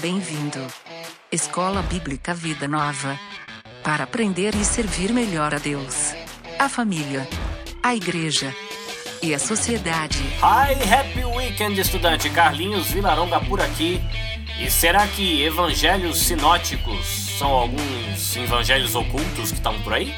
Bem-vindo. Escola Bíblica Vida Nova. Para aprender e servir melhor a Deus, a família, a igreja e a sociedade. Hi, happy weekend, estudante Carlinhos Vilaronga por aqui. E será que evangelhos sinóticos são alguns evangelhos ocultos que estão por aí?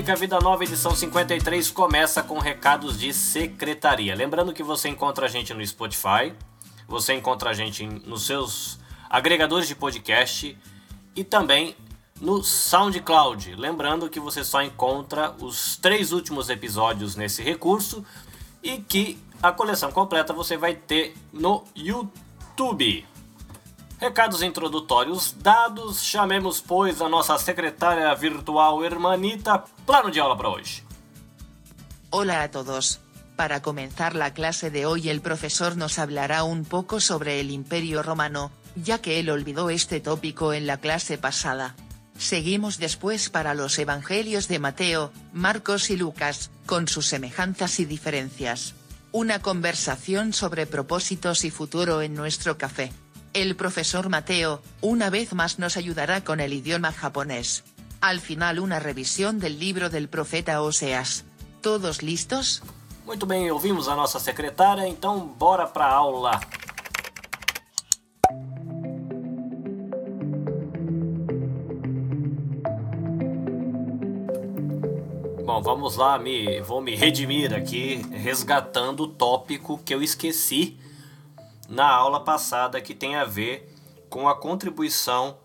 Bíblica Vida Nova, edição 53, começa com recados de secretaria. Lembrando que você encontra a gente no Spotify, você encontra a gente nos seus agregadores de podcast e também no SoundCloud. Lembrando que você só encontra os três últimos episódios nesse recurso e que a coleção completa você vai ter no YouTube. Recados introdutórios dados, chamemos, pois, a nossa secretária virtual Hermanita. Plano de aula para hoje. Hola a todos. Para comenzar la clase de hoy el profesor nos hablará un poco sobre el Imperio Romano, ya que él olvidó este tópico en la clase pasada. Seguimos después para los Evangelios de Mateo, Marcos y Lucas, con sus semejanzas y diferencias. Una conversación sobre propósitos y futuro en nuestro café. El profesor Mateo, una vez más nos ayudará con el idioma japonés. Al final una revisión del libro del profeta Oseas. ¿Todos listos? Muito bem, ouvimos a nossa secretária, então bora pra aula. Bom, vamos lá, me, vou me redimir aqui, resgatando o tópico que eu esqueci na aula passada que tem a ver com a contribuição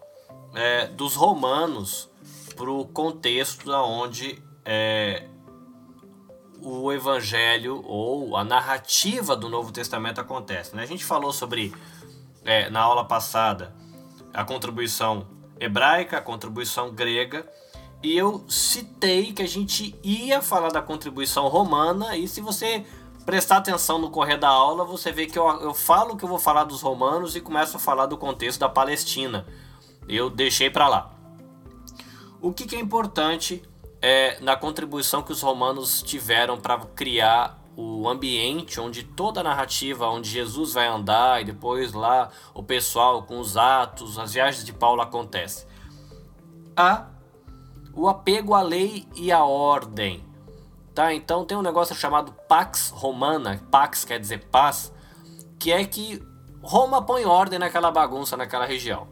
é, dos romanos para o contexto onde é, o evangelho ou a narrativa do Novo Testamento acontece. Né? A gente falou sobre, é, na aula passada, a contribuição hebraica, a contribuição grega, e eu citei que a gente ia falar da contribuição romana, e se você prestar atenção no correr da aula, você vê que eu, eu falo que eu vou falar dos romanos e começo a falar do contexto da Palestina. Eu deixei para lá. O que, que é importante é, na contribuição que os romanos tiveram para criar o ambiente onde toda a narrativa, onde Jesus vai andar e depois lá o pessoal com os atos, as viagens de Paulo acontece. A o apego à lei e à ordem. Tá? Então tem um negócio chamado Pax Romana, Pax quer dizer paz, que é que Roma põe ordem naquela bagunça naquela região.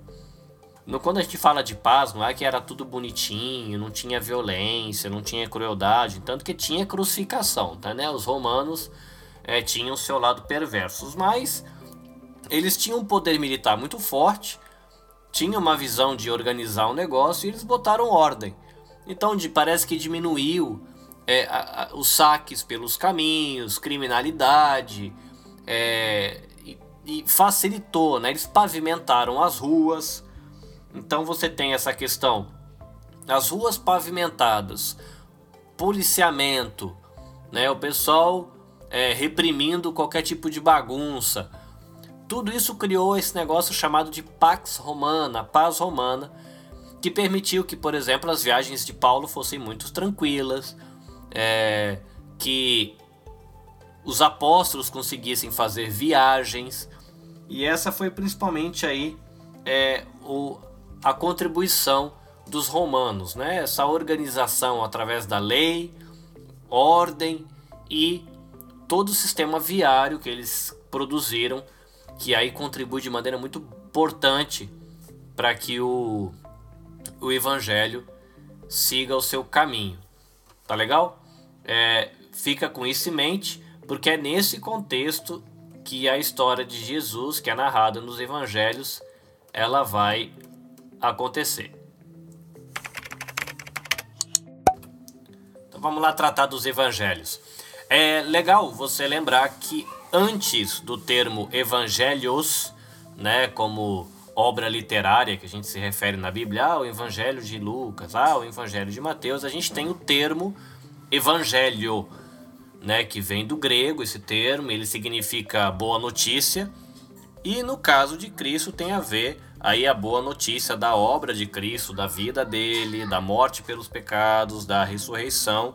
No, quando a gente fala de paz, não é que era tudo bonitinho, não tinha violência, não tinha crueldade, tanto que tinha crucificação, tá, né? Os romanos é, tinham seu lado perversos, mas eles tinham um poder militar muito forte, tinham uma visão de organizar um negócio e eles botaram ordem. Então de, parece que diminuiu é, a, a, os saques pelos caminhos, criminalidade, é, e, e facilitou, né? Eles pavimentaram as ruas, então você tem essa questão, as ruas pavimentadas, policiamento, né? O pessoal é, reprimindo qualquer tipo de bagunça. Tudo isso criou esse negócio chamado de Pax Romana, paz romana, que permitiu que, por exemplo, as viagens de Paulo fossem muito tranquilas, é, que os apóstolos conseguissem fazer viagens, e essa foi principalmente aí é, o, a contribuição dos romanos, né? Essa organização através da lei, ordem e todo o sistema viário que eles produziram, que aí contribui de maneira muito importante para que o, o evangelho siga o seu caminho. Tá legal? É, fica com isso em mente, porque é nesse contexto que a história de Jesus, que é narrada nos evangelhos, ela vai acontecer. Então vamos lá tratar dos evangelhos. É legal você lembrar que antes do termo evangelhos, né, como obra literária que a gente se refere na Bíblia, ah, o evangelho de Lucas, ah, o evangelho de Mateus, a gente tem o termo evangelho, né, que vem do grego esse termo, ele significa boa notícia, e no caso de Cristo tem a ver aí a boa notícia da obra de Cristo, da vida dele, da morte pelos pecados, da ressurreição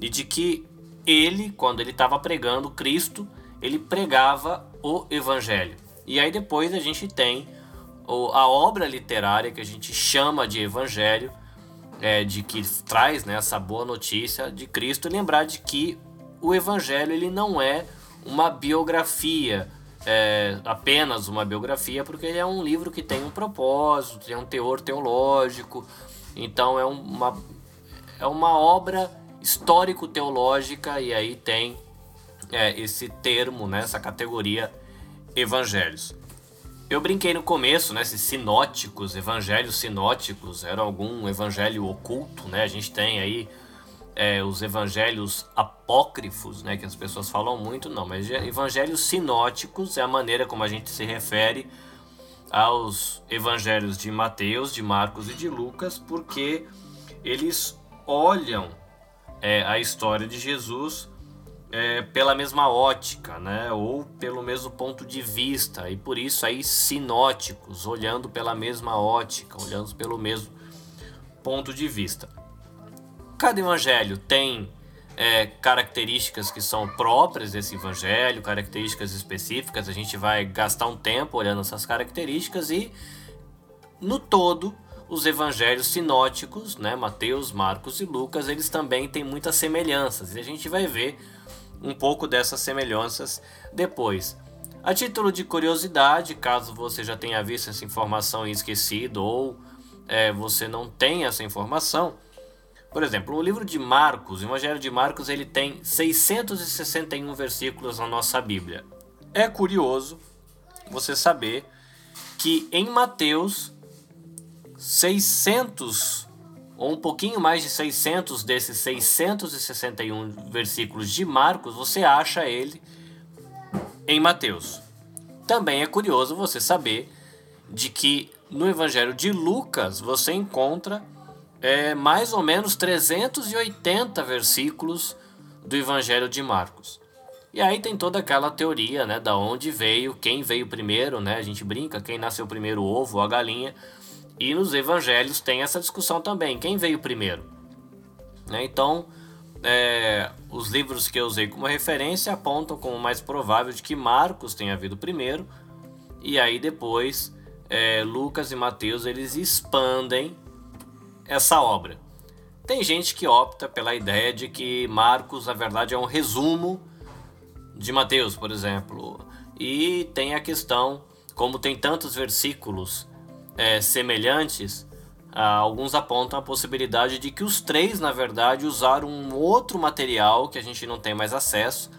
e de que ele, quando ele estava pregando Cristo, ele pregava o evangelho. E aí depois a gente tem a obra literária que a gente chama de evangelho, é, de que traz né, essa boa notícia de Cristo, lembrar de que o evangelho ele não é uma biografia, é, apenas uma biografia, porque ele é um livro que tem um propósito, tem um teor teológico, então é uma, é uma obra histórico-teológica e aí tem é, esse termo, né, essa categoria evangelhos. Eu brinquei no começo, né? Esses sinóticos, evangelhos sinóticos, era algum evangelho oculto, né? A gente tem aí é, os evangelhos apócrifos, né? Que as pessoas falam muito, não, mas evangelhos sinóticos é a maneira como a gente se refere aos evangelhos de Mateus, de Marcos e de Lucas, porque eles olham é, a história de Jesus é, pela mesma ótica, né? Ou pelo mesmo ponto de vista, e por isso aí sinóticos, olhando pela mesma ótica, olhando pelo mesmo ponto de vista. Cada evangelho tem é, características que são próprias desse evangelho, características específicas. A gente vai gastar um tempo olhando essas características e, no todo, os evangelhos sinóticos, né, Mateus, Marcos e Lucas, eles também têm muitas semelhanças. E a gente vai ver um pouco dessas semelhanças depois. A título de curiosidade, caso você já tenha visto essa informação e esquecido, ou é, você não tenha essa informação, por exemplo, o livro de Marcos, o Evangelho de Marcos, ele tem 661 versículos na nossa Bíblia. É curioso você saber que em Mateus, 600 ou um pouquinho mais de 600 desses 661 versículos de Marcos, você acha ele em Mateus. Também é curioso você saber de que no Evangelho de Lucas você encontra é, mais ou menos 380 versículos do Evangelho de Marcos. E aí tem toda aquela teoria, né, da onde veio, quem veio primeiro, né? A gente brinca, quem nasceu primeiro, o ovo ou a galinha. E nos evangelhos tem essa discussão também: quem veio primeiro? Né? Então, é, os livros que eu usei como referência apontam como mais provável de que Marcos tenha vindo primeiro, e aí depois é, Lucas e Mateus eles expandem essa obra. Tem gente que opta pela ideia de que Marcos, na verdade, é um resumo de Mateus, por exemplo. E tem a questão, como tem tantos versículos é, semelhantes, ah, alguns apontam a possibilidade de que os três, na verdade, usaram um outro material que a gente não tem mais acesso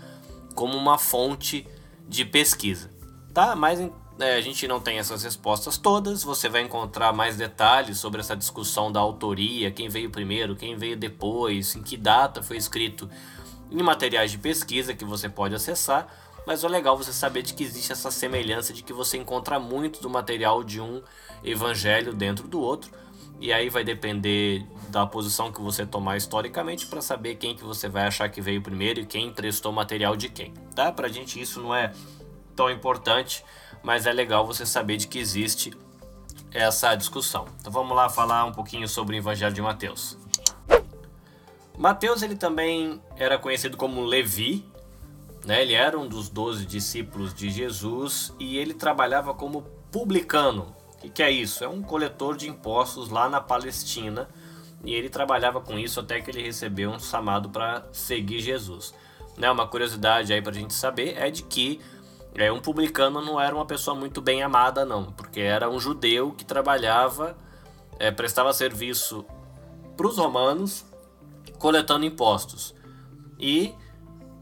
como uma fonte de pesquisa. Tá? Mas é, a gente não tem essas respostas todas. Você vai encontrar mais detalhes sobre essa discussão da autoria, quem veio primeiro, quem veio depois, em que data foi escrito em materiais de pesquisa que você pode acessar. Mas é legal você saber de que existe essa semelhança de que você encontra muito do material de um evangelho dentro do outro. E aí vai depender da posição que você tomar historicamente para saber quem que você vai achar que veio primeiro e quem emprestou material de quem, tá? Pra gente isso não é tão importante, mas é legal você saber de que existe essa discussão. Então vamos lá falar um pouquinho sobre o Evangelho de Mateus. Mateus ele também era conhecido como Levi, né? Ele era um dos doze discípulos de Jesus e ele trabalhava como publicano, o que, que é isso? É um coletor de impostos lá na Palestina e ele trabalhava com isso até que ele recebeu um chamado para seguir Jesus. Né, uma curiosidade aí para a gente saber é de que é, um publicano não era uma pessoa muito bem amada, não, porque era um judeu que trabalhava, é, prestava serviço para os romanos coletando impostos. E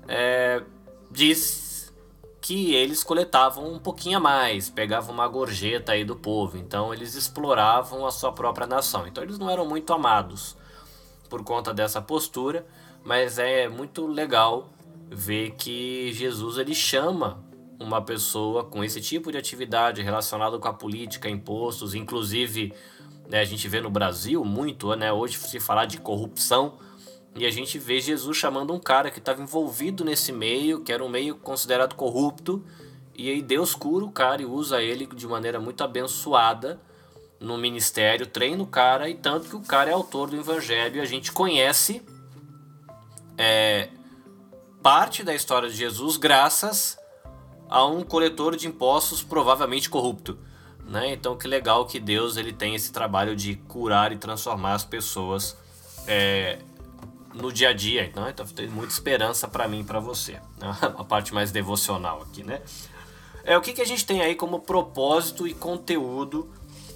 é, diz que eles coletavam um pouquinho a mais, pegavam uma gorjeta aí do povo, então eles exploravam a sua própria nação. Então eles não eram muito amados por conta dessa postura, mas é muito legal ver que Jesus ele chama uma pessoa com esse tipo de atividade relacionada com a política, impostos, inclusive né, a gente vê no Brasil muito, né, hoje se falar de corrupção, e a gente vê Jesus chamando um cara que estava envolvido nesse meio, que era um meio considerado corrupto, E aí Deus cura o cara e usa ele de maneira muito abençoada no ministério, treina o cara, e tanto que o cara é autor do evangelho e a gente conhece é, parte da história de Jesus graças a um coletor de impostos provavelmente corrupto. Né? Então que legal que Deus ele tem esse trabalho de curar e transformar as pessoas é, no dia a dia. Então, então tem muita esperança para mim e para você. Né? A parte mais devocional aqui, né? É o que, que a gente tem aí como propósito e conteúdo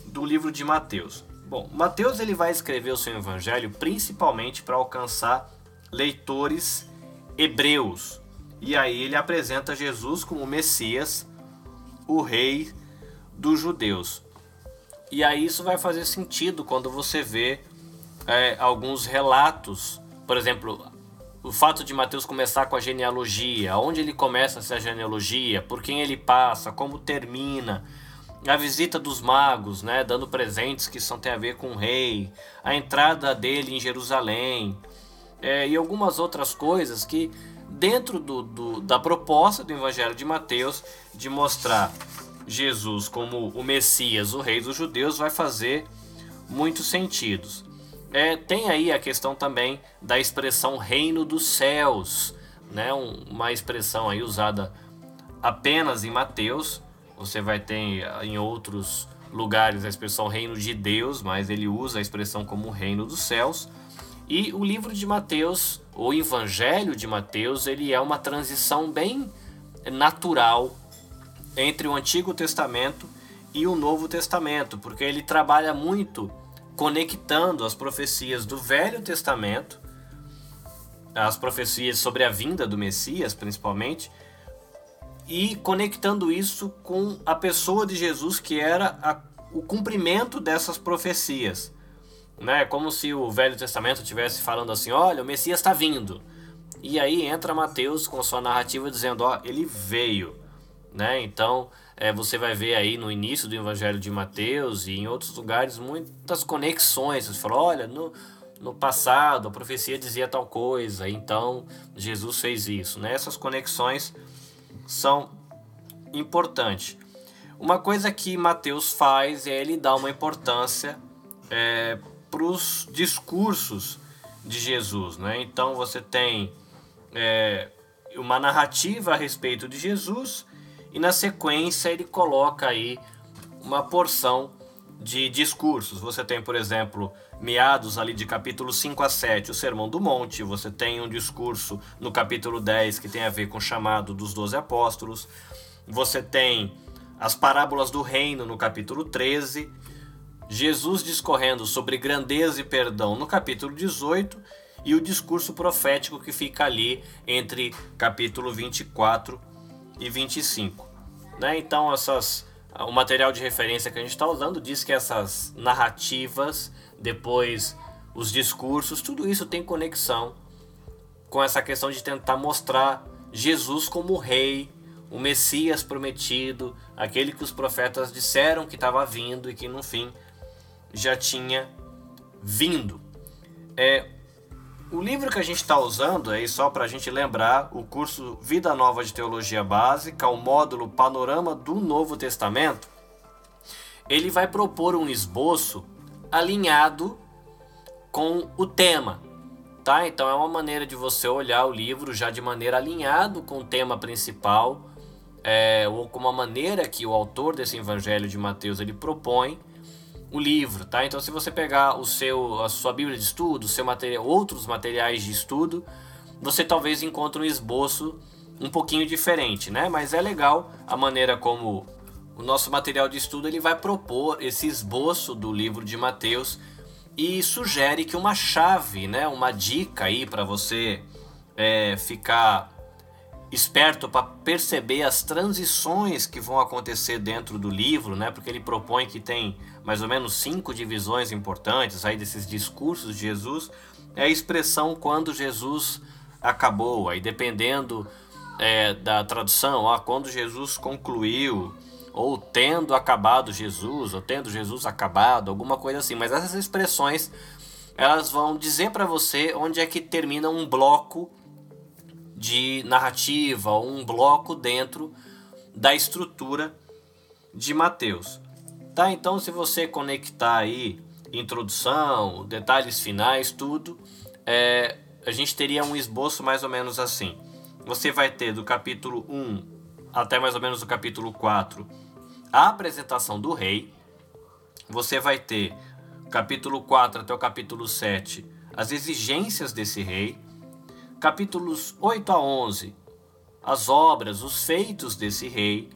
do livro de Mateus. Bom, Mateus ele vai escrever o seu evangelho principalmente para alcançar leitores hebreus. E aí ele apresenta Jesus como Messias, o rei dos judeus. E aí isso vai fazer sentido quando você vê é, alguns relatos, por exemplo, o fato de Mateus começar com a genealogia, onde ele começa essa genealogia, por quem ele passa, como termina, a visita dos magos, né, dando presentes que são tem a ver com o rei, a entrada dele em Jerusalém é, e algumas outras coisas que dentro do, do, da proposta do Evangelho de Mateus de mostrar Jesus como o Messias, o Rei dos Judeus, vai fazer muitos sentidos. É, tem aí a questão também da expressão Reino dos Céus, né? Um, uma expressão aí usada apenas em Mateus. Você vai ter em outros lugares a expressão Reino de Deus, mas ele usa a expressão como Reino dos Céus. E o livro de Mateus, o Evangelho de Mateus, ele é uma transição bem natural entre o Antigo Testamento e o Novo Testamento, porque ele trabalha muito conectando as profecias do Velho Testamento, as profecias sobre a vinda do Messias, principalmente, e conectando isso com a pessoa de Jesus, que era a, o cumprimento dessas profecias. Né? Como se o Velho Testamento estivesse falando assim: olha, o Messias está vindo. E aí entra Mateus com sua narrativa dizendo: ó, ele veio. Né? Então, é, você vai ver aí no início do Evangelho de Mateus e em outros lugares muitas conexões. Você fala, olha, no, no passado a profecia dizia tal coisa, então Jesus fez isso. Né? Essas conexões são importantes. Uma coisa que Mateus faz é ele dar uma importância é, para os discursos de Jesus. Né? Então você tem é, uma narrativa a respeito de Jesus e na sequência ele coloca aí uma porção de discursos. Você tem, por exemplo, meados ali de capítulo 5 a 7, o Sermão do Monte, você tem um discurso no capítulo 10 que tem a ver com o chamado dos doze apóstolos, você tem as parábolas do reino no capítulo 13, Jesus discorrendo sobre grandeza e perdão no capítulo 18 e o discurso profético que fica ali entre capítulo 24 e 25. Né? Então, essas, o material de referência que a gente está usando diz que essas narrativas, depois os discursos, tudo isso tem conexão com essa questão de tentar mostrar Jesus como rei, o Messias prometido, aquele que os profetas disseram que estava vindo e que no fim já tinha vindo. É, o livro que a gente está usando, aí só para a gente lembrar, o curso Vida Nova de Teologia Básica, o módulo Panorama do Novo Testamento, ele vai propor um esboço alinhado com o tema, tá? Então é uma maneira de você olhar o livro já de maneira alinhado com o tema principal, é, ou com uma maneira que o autor desse Evangelho de Mateus ele propõe o livro, tá? Então se você pegar o seu a sua Bíblia de estudo, seu material, outros materiais de estudo, você talvez encontre um esboço um pouquinho diferente, né? Mas é legal a maneira como o nosso material de estudo ele vai propor esse esboço do livro de Mateus e sugere que uma chave, né, uma dica aí para você é, ficar esperto para perceber as transições que vão acontecer dentro do livro, né? Porque ele propõe que tem mais ou menos cinco divisões importantes aí desses discursos de Jesus. É a expressão quando Jesus acabou, aí dependendo é, da tradução, ó, quando Jesus concluiu, ou tendo acabado Jesus, ou tendo Jesus acabado, alguma coisa assim. Mas essas expressões elas vão dizer para você onde é que termina um bloco de narrativa, um bloco dentro da estrutura de Mateus. Tá? Então, se você conectar aí introdução, detalhes finais, tudo, é, a gente teria um esboço mais ou menos assim. Você vai ter do capítulo 1 até mais ou menos o capítulo 4 a apresentação do rei. Você vai ter capítulo 4 até o capítulo 7 as exigências desse rei. Capítulos 8 a 11 as obras, os feitos desse rei.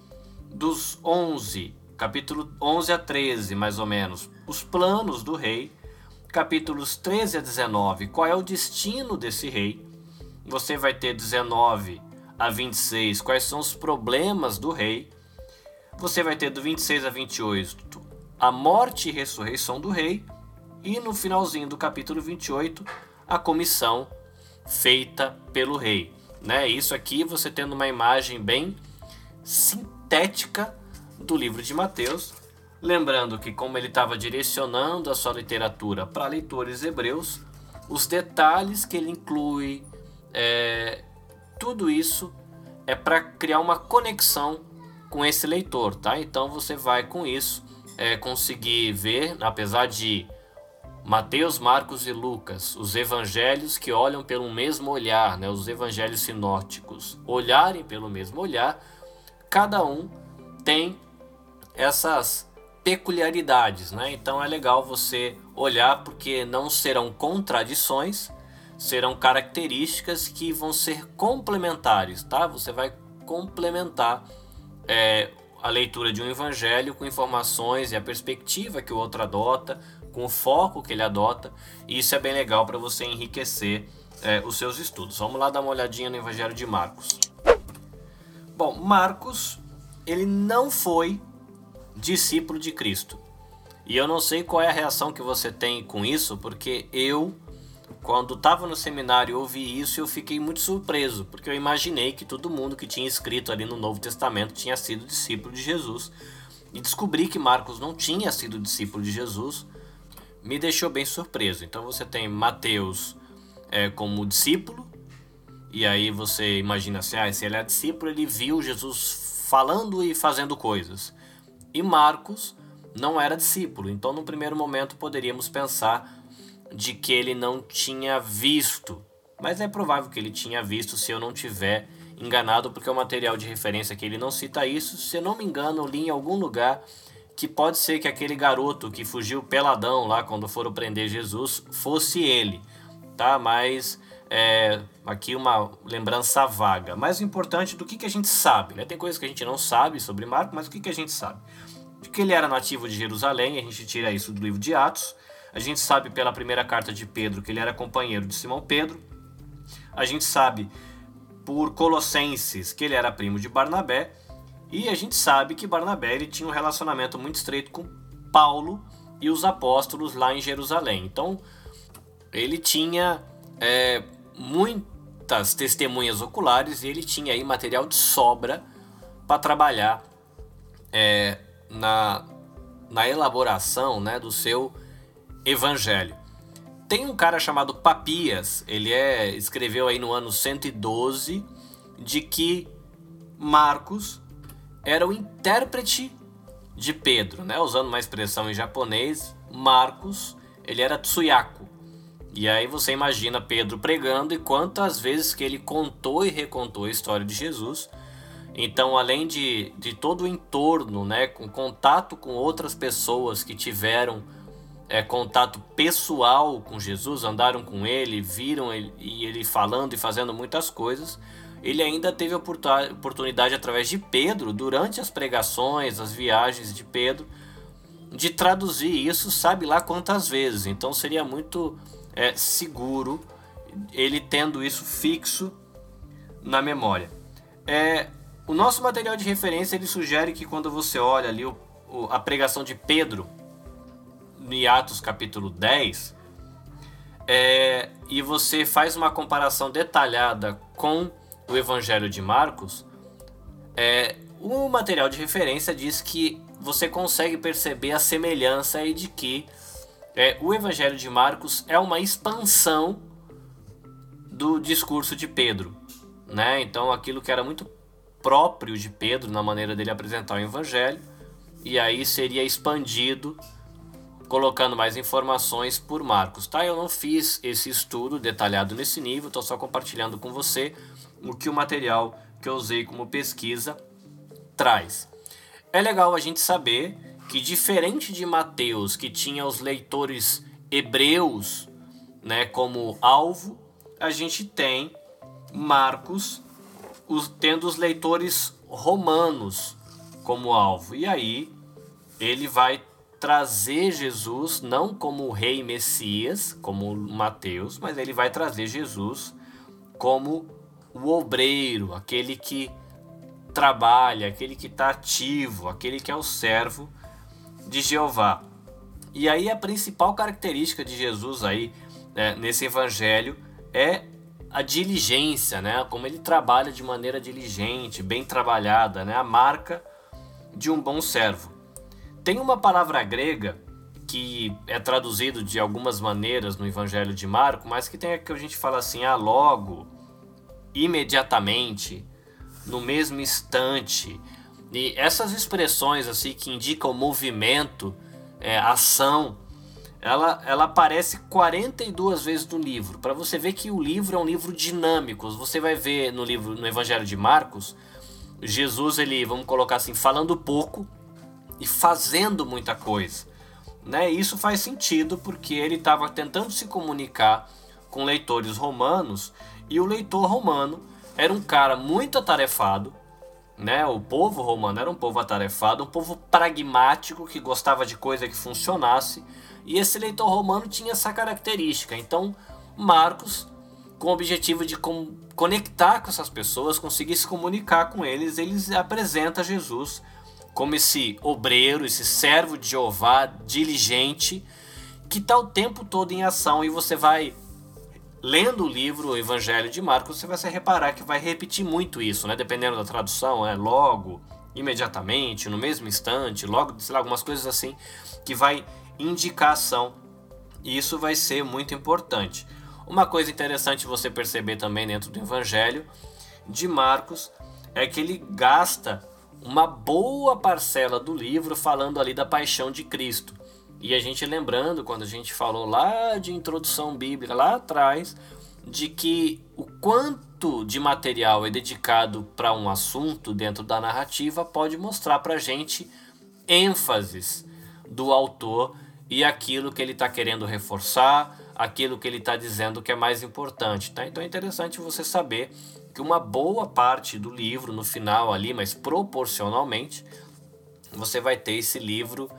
Dos 11, capítulo 11 a 13, mais ou menos, os planos do rei. Capítulos 13 a 19, qual é o destino desse rei. Você vai ter 19 a 26, quais são os problemas do rei. Você vai ter do 26 a 28, a morte e ressurreição do rei. E no finalzinho do capítulo 28, a comissão feita pelo rei. Né? Isso aqui você tendo uma imagem bem sintética do livro de Mateus. Lembrando que, como ele estava direcionando a sua literatura para leitores hebreus, os detalhes que ele inclui, é, tudo isso é para criar uma conexão com esse leitor, tá? Então você vai com isso é, conseguir ver, apesar de Mateus, Marcos e Lucas, os evangelhos que olham pelo mesmo olhar, né, os evangelhos sinóticos, olharem pelo mesmo olhar, cada um tem essas peculiaridades, né? Então é legal você olhar porque não serão contradições, serão características que vão ser complementares, tá? Você vai complementar é, a leitura de um evangelho com informações e a perspectiva que o outro adota, com o foco que ele adota, e isso é bem legal para você enriquecer é, os seus estudos. Vamos lá dar uma olhadinha no Evangelho de Marcos. Bom, Marcos, ele não foi discípulo de Cristo. E eu não sei qual é a reação que você tem com isso, porque eu, quando estava no seminário, ouvi isso e eu fiquei muito surpreso, porque eu imaginei que todo mundo que tinha escrito ali no Novo Testamento tinha sido discípulo de Jesus. E descobri que Marcos não tinha sido discípulo de Jesus, me deixou bem surpreso. Então você tem Mateus é, como discípulo, e aí você imagina assim: ah, se ele é discípulo, ele viu Jesus falando e fazendo coisas. E Marcos não era discípulo, então no primeiro momento poderíamos pensar de que ele não tinha visto, mas é provável que ele tinha visto se eu não tiver enganado, porque o material de referência que ele não cita isso, se eu não me engano, eu li em algum lugar que pode ser que aquele garoto que fugiu peladão lá quando foram prender Jesus fosse ele, tá? Mas é, aqui uma lembrança vaga. Mais importante do que, que a gente sabe, né? Tem coisas que a gente não sabe sobre Marco, mas o que, que a gente sabe? De que ele era nativo de Jerusalém, a gente tira isso do livro de Atos. A gente sabe pela primeira carta de Pedro que ele era companheiro de Simão Pedro. A gente sabe por Colossenses que ele era primo de Barnabé. E a gente sabe que Barnabé ele tinha um relacionamento muito estreito com Paulo e os apóstolos lá em Jerusalém. Então, ele tinha é, muitas testemunhas oculares e ele tinha aí material de sobra para trabalhar é, na, na elaboração né, do seu evangelho. Tem um cara chamado Papias, ele é, escreveu aí no ano 112 de que Marcos era o intérprete de Pedro, né? Usando uma expressão em japonês, Marcos, ele era Tsuyaku. E aí você imagina Pedro pregando e quantas vezes que ele contou e recontou a história de Jesus. Então, além de, de todo o entorno, né, com contato com outras pessoas que tiveram é, contato pessoal com Jesus, andaram com ele, viram ele, e ele falando e fazendo muitas coisas, ele ainda teve oportunidade, através de Pedro, durante as pregações, as viagens de Pedro, de traduzir isso, sabe lá quantas vezes. Então seria muito é, seguro ele tendo isso fixo na memória. É, o nosso material de referência ele sugere que quando você olha ali o, o, a pregação de Pedro, em Atos capítulo 10, é, e você faz uma comparação detalhada com o Evangelho de Marcos, é, o material de referência diz que você consegue perceber a semelhança aí de que é, o Evangelho de Marcos é uma expansão do discurso de Pedro, né? Então aquilo que era muito próprio de Pedro na maneira dele apresentar o evangelho, e aí seria expandido colocando mais informações por Marcos, tá? Eu não fiz esse estudo detalhado nesse nível, estou só compartilhando com você o que o material que eu usei como pesquisa traz. É legal a gente saber que diferente de Mateus, que tinha os leitores hebreus, né, como alvo, a gente tem Marcos os, tendo os leitores romanos como alvo. E aí ele vai trazer Jesus não como rei Messias, como Mateus, mas ele vai trazer Jesus como o obreiro, aquele que trabalha, aquele que está ativo, aquele que é o servo de Jeová. E aí a principal característica de Jesus aí né, nesse evangelho é a diligência, né? Como ele trabalha de maneira diligente, bem trabalhada, né? A marca de um bom servo. Tem uma palavra grega que é traduzido de algumas maneiras no Evangelho de Marco, mas que tem que a gente fala assim, ah, logo, imediatamente, no mesmo instante. E essas expressões assim que indicam movimento, é, ação, ela, ela aparece 42 vezes no livro. Para você ver que o livro é um livro dinâmico. Você vai ver no livro, no Evangelho de Marcos, Jesus ele, vamos colocar assim, falando pouco e fazendo muita coisa. Né? Isso faz sentido porque ele estava tentando se comunicar com leitores romanos e o leitor romano era um cara muito atarefado, né? O povo romano era um povo atarefado, um povo pragmático que gostava de coisa que funcionasse e esse leitor romano tinha essa característica. Então, Marcos, com o objetivo de conectar com essas pessoas, conseguir se comunicar com eles, eles apresenta Jesus como esse obreiro, esse servo de Jeová, diligente, que está o tempo todo em ação e você vai lendo o livro o Evangelho de Marcos, você vai se reparar que vai repetir muito isso, né? Dependendo da tradução, é logo, imediatamente, no mesmo instante, logo, sei lá, algumas coisas assim que vai indicação. E isso vai ser muito importante. Uma coisa interessante você perceber também dentro do Evangelho de Marcos é que ele gasta uma boa parcela do livro falando ali da paixão de Cristo. E a gente lembrando, quando a gente falou lá de introdução bíblica, lá atrás, de que o quanto de material é dedicado para um assunto dentro da narrativa pode mostrar para a gente ênfases do autor e aquilo que ele está querendo reforçar, aquilo que ele está dizendo que é mais importante. Tá? Então é interessante você saber que uma boa parte do livro, no final ali, mas proporcionalmente, você vai ter esse livro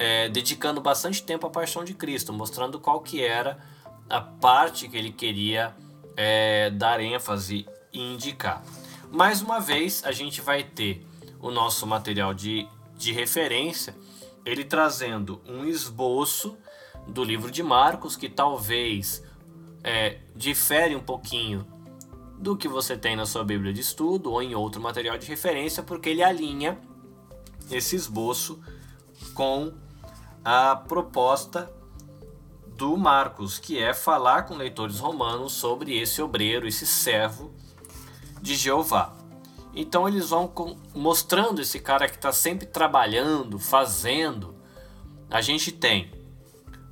é, dedicando bastante tempo à paixão de Cristo, mostrando qual que era a parte que ele queria é, dar ênfase e indicar. Mais uma vez, a gente vai ter o nosso material de, de referência ele trazendo um esboço do livro de Marcos que talvez é, difere um pouquinho do que você tem na sua Bíblia de estudo ou em outro material de referência, porque ele alinha esse esboço com a proposta do Marcos, que é falar com leitores romanos sobre esse obreiro, esse servo de Jeová. Então eles vão mostrando esse cara que está sempre trabalhando, fazendo. A gente tem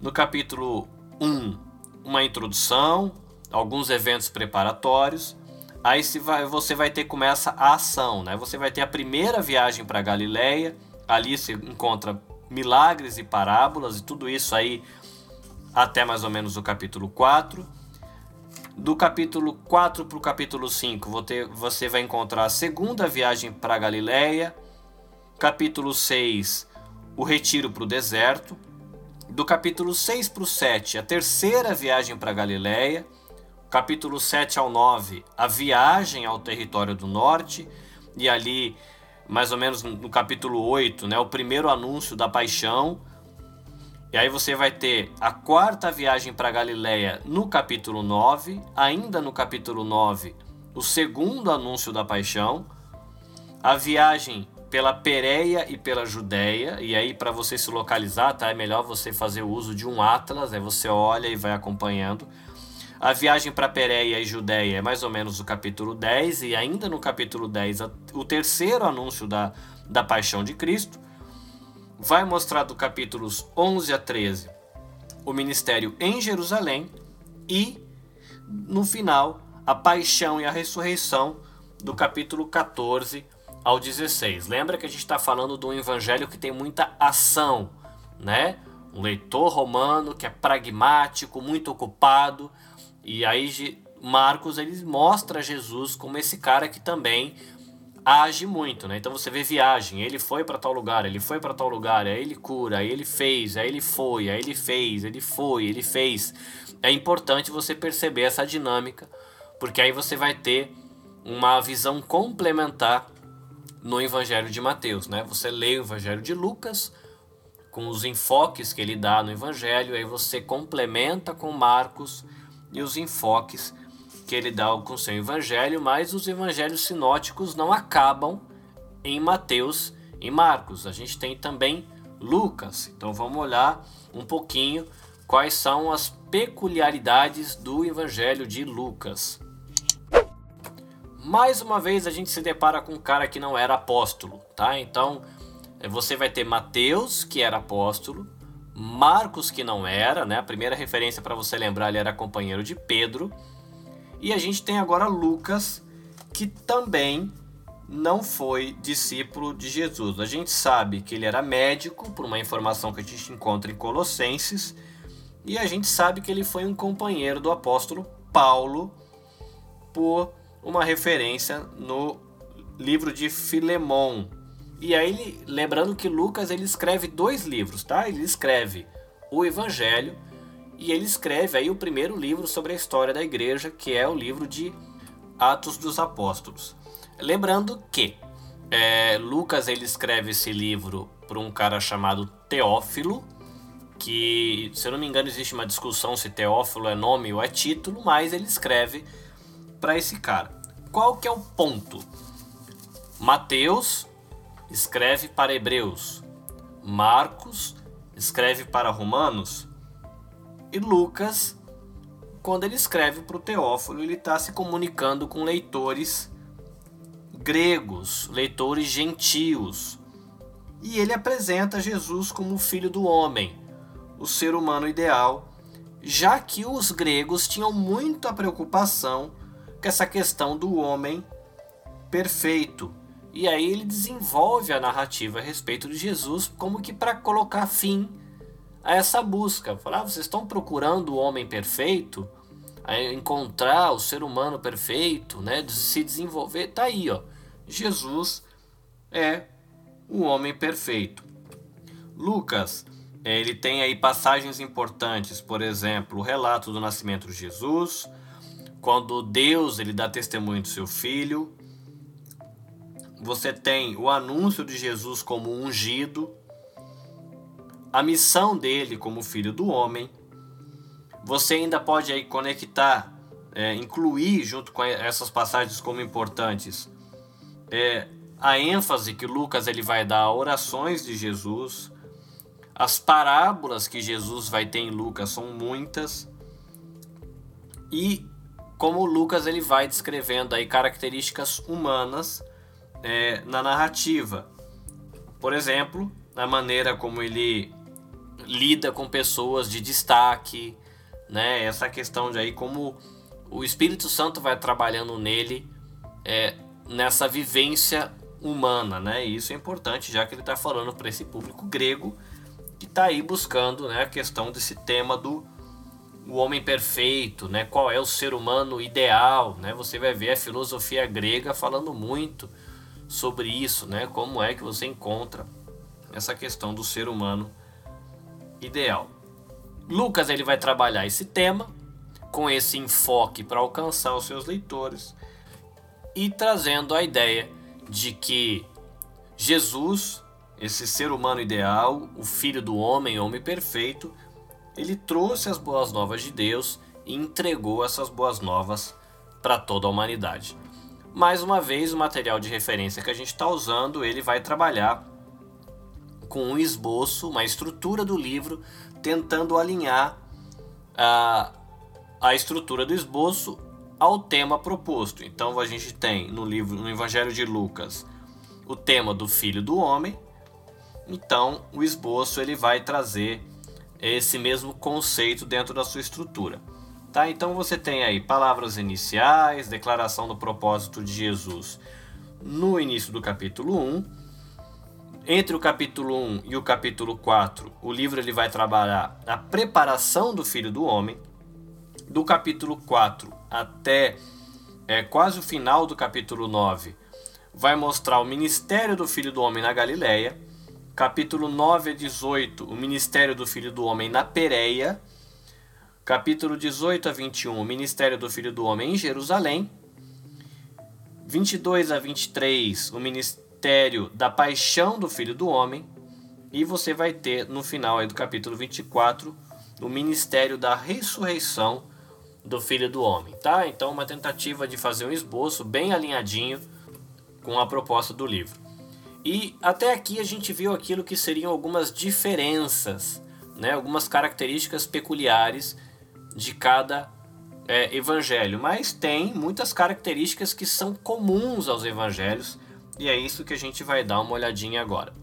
no capítulo 1 uma introdução, alguns eventos preparatórios. Aí você vai ter começa a ação, né? Você vai ter a primeira viagem para Galileia, ali se encontra milagres e parábolas e tudo isso aí até mais ou menos o capítulo 4 do capítulo 4 para o capítulo 5, você vai encontrar a segunda viagem para Galiléia. Capítulo 6, o retiro para o deserto. Do capítulo 6 para o 7, a terceira viagem para Galiléia. Capítulo 7 ao 9, a viagem ao território do norte. E ali, mais ou menos no capítulo 8, né, o primeiro anúncio da paixão e aí você vai ter a quarta viagem para Galiléia no capítulo 9, ainda no capítulo 9, o segundo anúncio da paixão, a viagem pela Pérea e pela Judéia, e aí para você se localizar, tá? É melhor você fazer o uso de um atlas, aí você olha e vai acompanhando. A viagem para Pérea e Judéia é mais ou menos o capítulo 10, e ainda no capítulo 10, o terceiro anúncio da, da paixão de Cristo. Vai mostrar do capítulos 11 a 13 o ministério em Jerusalém e, no final, a paixão e a ressurreição do capítulo 14 ao 16. Lembra que a gente está falando de um evangelho que tem muita ação, né? Um leitor romano que é pragmático, muito ocupado, e aí Marcos ele mostra Jesus como esse cara que também age muito, né? Então você vê viagem, ele foi para tal lugar, ele foi para tal lugar, aí ele cura, aí ele fez, aí ele foi, aí ele fez, ele foi, ele fez. É importante você perceber essa dinâmica, porque aí você vai ter uma visão complementar no Evangelho de Mateus, né? Você lê o Evangelho de Lucas com os enfoques que ele dá no Evangelho, aí você complementa com Marcos e os enfoques que ele dá com seu evangelho, mas os evangelhos sinóticos não acabam em Mateus e Marcos. A gente tem também Lucas. Então vamos olhar um pouquinho quais são as peculiaridades do evangelho de Lucas. Mais uma vez a gente se depara com um cara que não era apóstolo, tá? Então você vai ter Mateus, que era apóstolo, Marcos, que não era, né? A primeira referência para você lembrar, ele era companheiro de Pedro. E a gente tem agora Lucas, que também não foi discípulo de Jesus. A gente sabe que ele era médico, por uma informação que a gente encontra em Colossenses, e a gente sabe que ele foi um companheiro do apóstolo Paulo, por uma referência no livro de Filemon, e aí, lembrando que Lucas ele escreve dois livros, tá? Ele escreve o Evangelho e ele escreve aí o primeiro livro sobre a história da igreja, que é o livro de Atos dos Apóstolos. Lembrando que é, Lucas ele escreve esse livro para um cara chamado Teófilo, que, se eu não me engano, existe uma discussão se Teófilo é nome ou é título, mas ele escreve para esse cara. Qual que é o ponto? Mateus escreve para Hebreus, Marcos escreve para Romanos e Lucas, quando ele escreve para o Teófilo, ele está se comunicando com leitores gregos, leitores gentios. E ele apresenta Jesus como o filho do homem, o ser humano ideal, já que os gregos tinham muita preocupação com essa questão do homem perfeito, e aí ele desenvolve a narrativa a respeito de Jesus como que para colocar fim a essa busca. Falar, ah, vocês estão procurando o homem perfeito, a encontrar o ser humano perfeito, né, de se desenvolver. Tá aí, ó. Jesus é o homem perfeito. Lucas, ele tem aí passagens importantes, por exemplo, o relato do nascimento de Jesus, quando Deus ele dá testemunho do seu filho, você tem o anúncio de Jesus como ungido, a missão dele como filho do homem. Você ainda pode aí conectar, é, incluir junto com essas passagens como importantes, é, a ênfase que Lucas ele vai dar a orações de Jesus, as parábolas que Jesus vai ter em Lucas são muitas e como Lucas ele vai descrevendo aí características humanas é, na narrativa. Por exemplo, na maneira como ele lida com pessoas de destaque, né? Essa questão de aí como o Espírito Santo vai trabalhando nele é, nessa vivência humana, né? E isso é importante, já que ele está falando para esse público grego que está aí buscando, né, a questão desse tema do o homem perfeito, né? Qual é o ser humano ideal, né? Você vai ver a filosofia grega falando muito sobre isso, né? Como é que você encontra essa questão do ser humano ideal. Lucas ele vai trabalhar esse tema com esse enfoque para alcançar os seus leitores e trazendo a ideia de que Jesus, esse ser humano ideal, o filho do homem, homem perfeito, ele trouxe as boas novas de Deus e entregou essas boas novas para toda a humanidade. Mais uma vez, o material de referência que a gente está usando, ele vai trabalhar com um esboço, uma estrutura do livro, tentando alinhar ah, a estrutura do esboço ao tema proposto. Então a gente tem no livro, no Evangelho de Lucas, o tema do Filho do Homem. Então o esboço ele vai trazer esse mesmo conceito dentro da sua estrutura. Tá? Então você tem aí palavras iniciais, declaração do propósito de Jesus no início do capítulo 1. Entre o capítulo 1 e o capítulo 4, o livro ele vai trabalhar a preparação do Filho do Homem. Do capítulo 4 até é, quase o final do capítulo 9, vai mostrar o ministério do Filho do Homem na Galileia. Capítulo 9 a 18, o ministério do Filho do Homem na Pérea capítulo 18 a 21, o ministério do Filho do Homem em Jerusalém. 22 a 23, o ministério da paixão do Filho do Homem. E você vai ter no final aí do capítulo 24 o ministério da ressurreição do Filho do Homem, tá? Então uma tentativa de fazer um esboço bem alinhadinho com a proposta do livro. E até aqui a gente viu aquilo que seriam algumas diferenças, né? Algumas características peculiares de cada é, evangelho, mas tem muitas características que são comuns aos evangelhos e é isso que a gente vai dar uma olhadinha agora.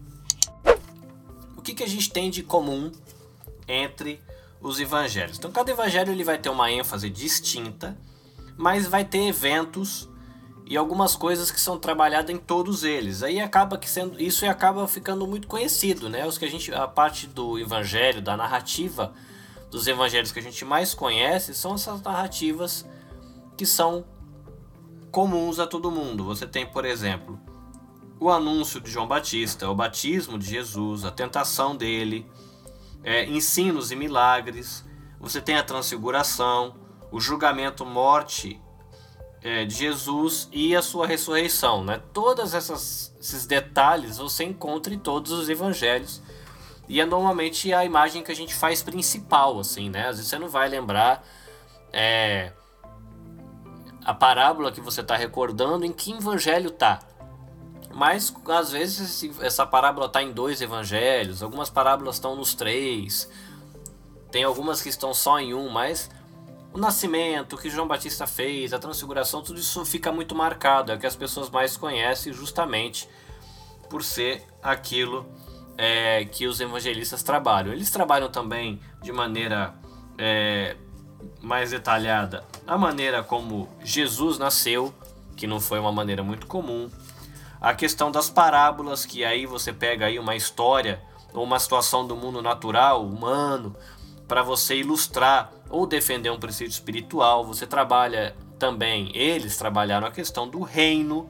O que, que a gente tem de comum entre os evangelhos? Então, cada evangelho ele vai ter uma ênfase distinta, mas vai ter eventos e algumas coisas que são trabalhadas em todos eles. Aí acaba que sendo isso acaba ficando muito conhecido, né? Os que a gente a parte do evangelho, da narrativa dos evangelhos que a gente mais conhece são essas narrativas que são comuns a todo mundo. Você tem, por exemplo, o anúncio de João Batista, o batismo de Jesus, a tentação dele, é, ensinos e milagres. Você tem a transfiguração, o julgamento, morte é, de Jesus e a sua ressurreição. Né? Todos esses detalhes você encontra em todos os evangelhos e é normalmente a imagem que a gente faz principal, assim, né? Às vezes você não vai lembrar é, a parábola que você está recordando em que evangelho tá. Mas às vezes essa parábola está em dois evangelhos, algumas parábolas estão nos três, tem algumas que estão só em um, mas o nascimento, o que João Batista fez, a transfiguração, tudo isso fica muito marcado, é o que as pessoas mais conhecem justamente por ser aquilo é, que os evangelistas trabalham. Eles trabalham também de maneira é, mais detalhada a maneira como Jesus nasceu, que não foi uma maneira muito comum. A questão das parábolas, que aí você pega aí uma história ou uma situação do mundo natural, humano, para você ilustrar ou defender um princípio espiritual. Você trabalha também, eles trabalharam a questão do reino,